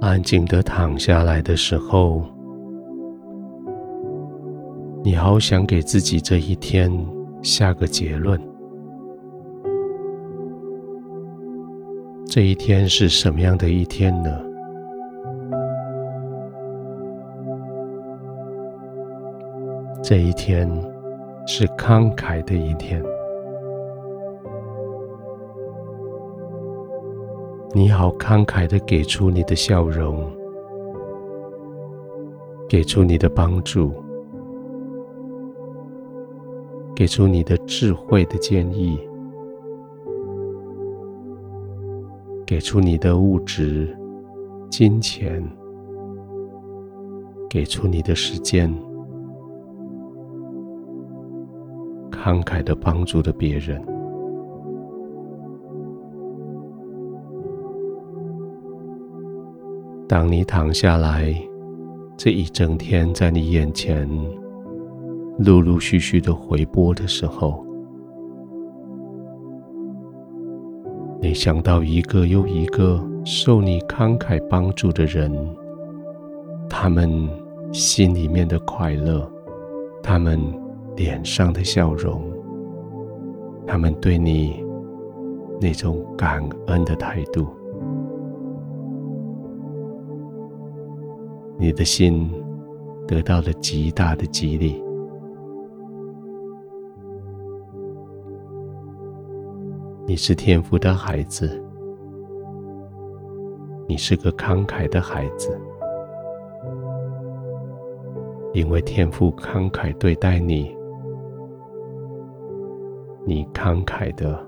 安静的躺下来的时候，你好想给自己这一天下个结论。这一天是什么样的一天呢？这一天是慷慨的一天。你好慷慨的给出你的笑容，给出你的帮助，给出你的智慧的建议。给出你的物质、金钱，给出你的时间，慷慨的帮助了别人。当你躺下来，这一整天在你眼前陆陆续续的回播的时候，你想到一个又一个受你慷慨帮助的人，他们心里面的快乐，他们脸上的笑容，他们对你那种感恩的态度，你的心得到了极大的激励。你是天父的孩子，你是个慷慨的孩子，因为天父慷慨对待你，你慷慨的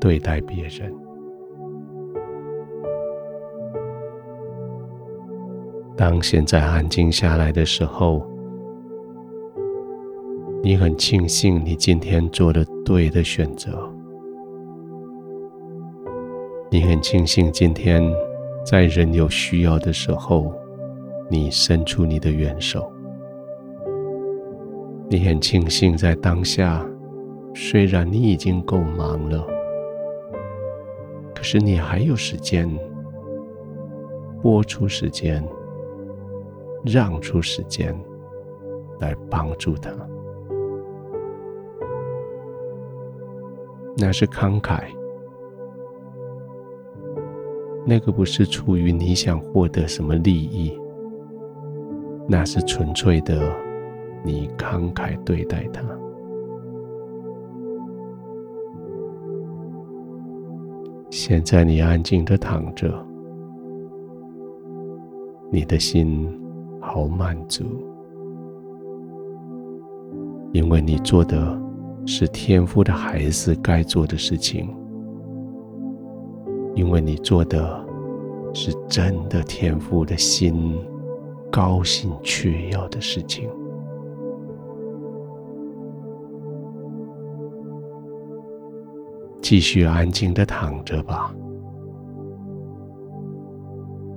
对待别人。当现在安静下来的时候，你很庆幸你今天做了对的选择。你很庆幸今天在人有需要的时候，你伸出你的援手。你很庆幸在当下，虽然你已经够忙了，可是你还有时间，拨出时间，让出时间来帮助他。那是慷慨，那个不是出于你想获得什么利益，那是纯粹的你慷慨对待他。现在你安静的躺着，你的心好满足，因为你做的。是天赋的孩子该做的事情，因为你做的是真的天赋的心高兴雀跃的事情。继续安静的躺着吧，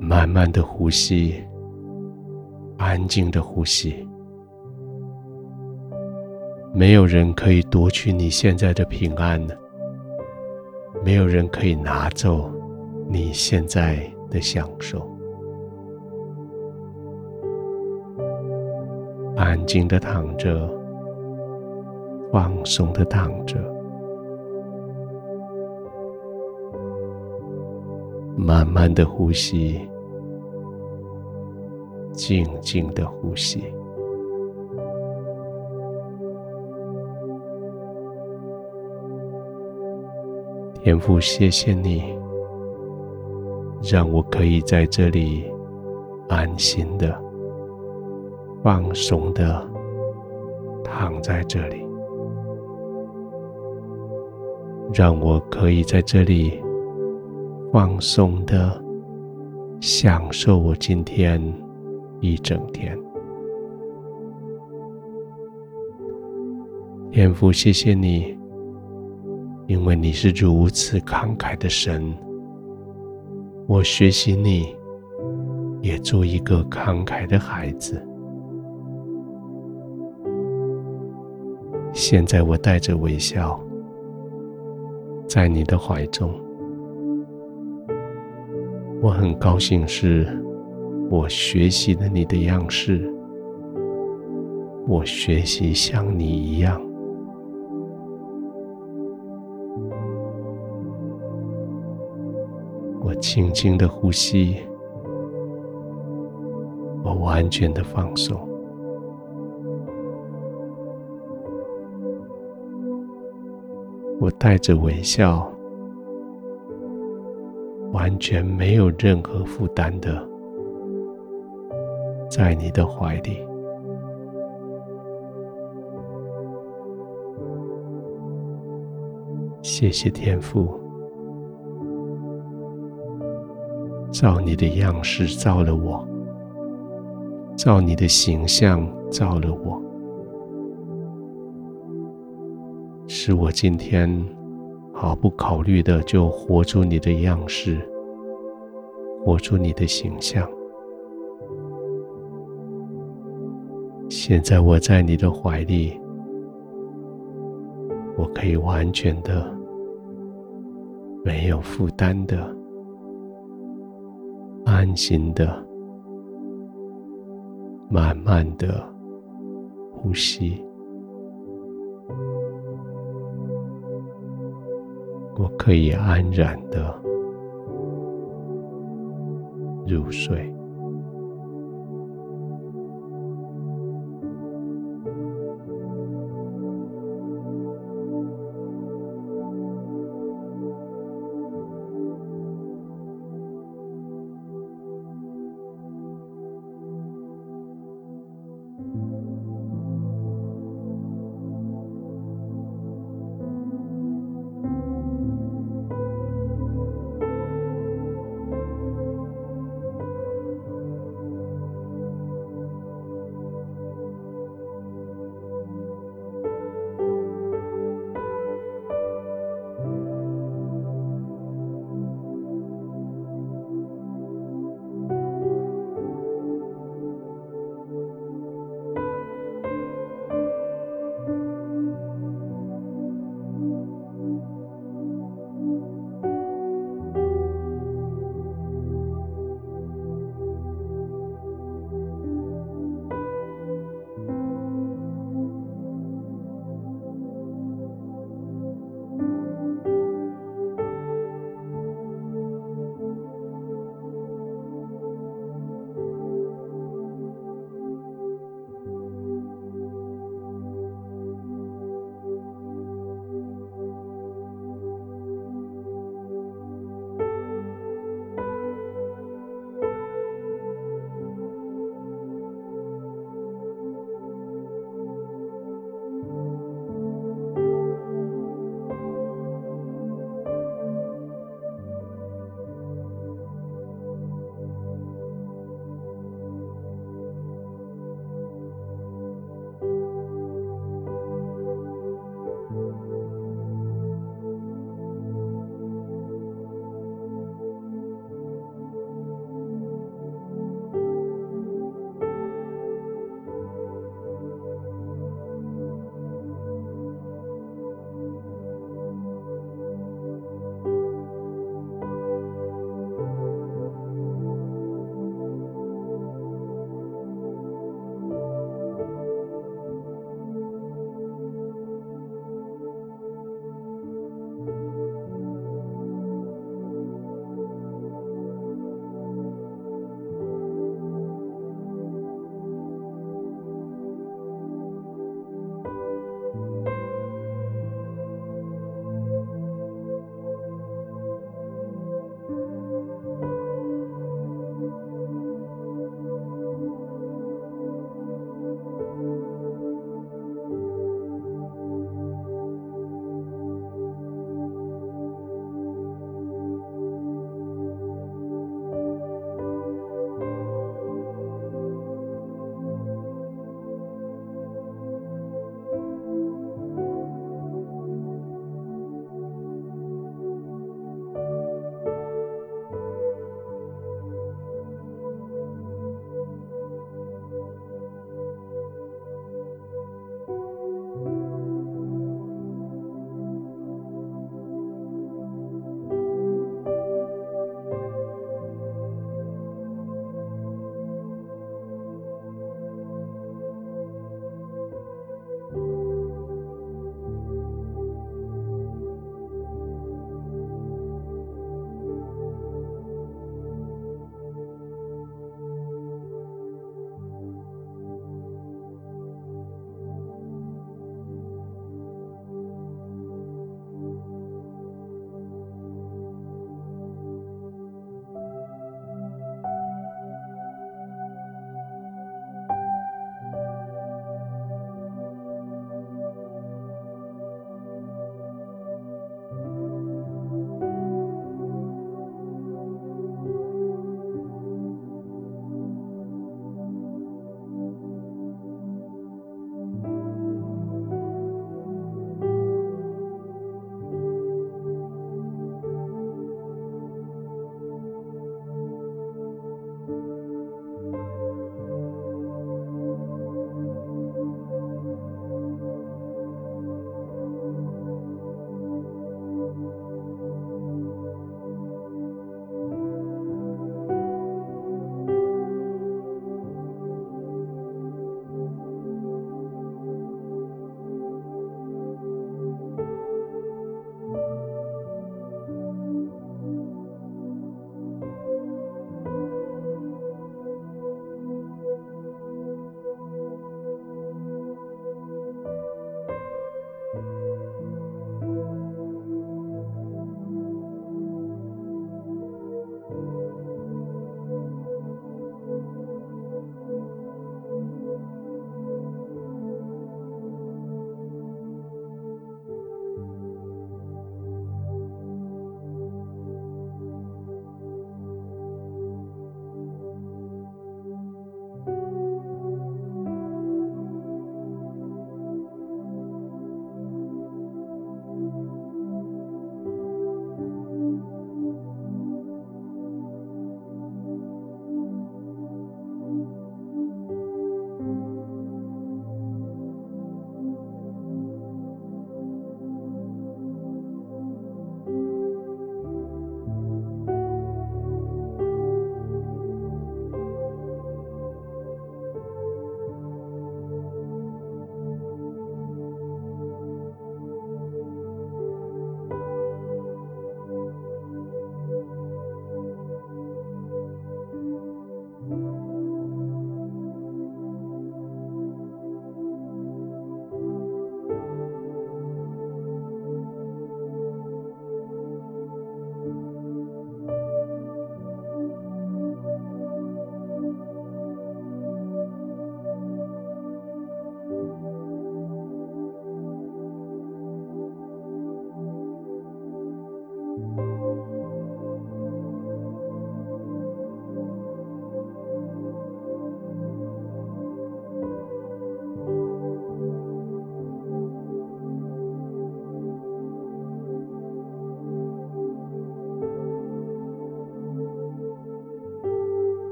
慢慢的呼吸，安静的呼吸。没有人可以夺取你现在的平安，没有人可以拿走你现在的享受。安静的躺着，放松的躺着，慢慢的呼吸，静静的呼吸。天父，谢谢你，让我可以在这里安心的、放松的躺在这里，让我可以在这里放松的享受我今天一整天。天父，谢谢你。因为你是如此慷慨的神，我学习你，也做一个慷慨的孩子。现在我带着微笑，在你的怀中，我很高兴是，我学习了你的样式，我学习像你一样。我轻轻的呼吸，我完全的放松，我带着微笑。完全没有任何负担的，在你的怀里。谢谢天父，照你的样式造了我，照你的形象造了我，使我今天毫不考虑的就活出你的样式。活出你的形象。现在我在你的怀里，我可以完全的、没有负担的、安心的、慢慢的呼吸。我可以安然的。入睡。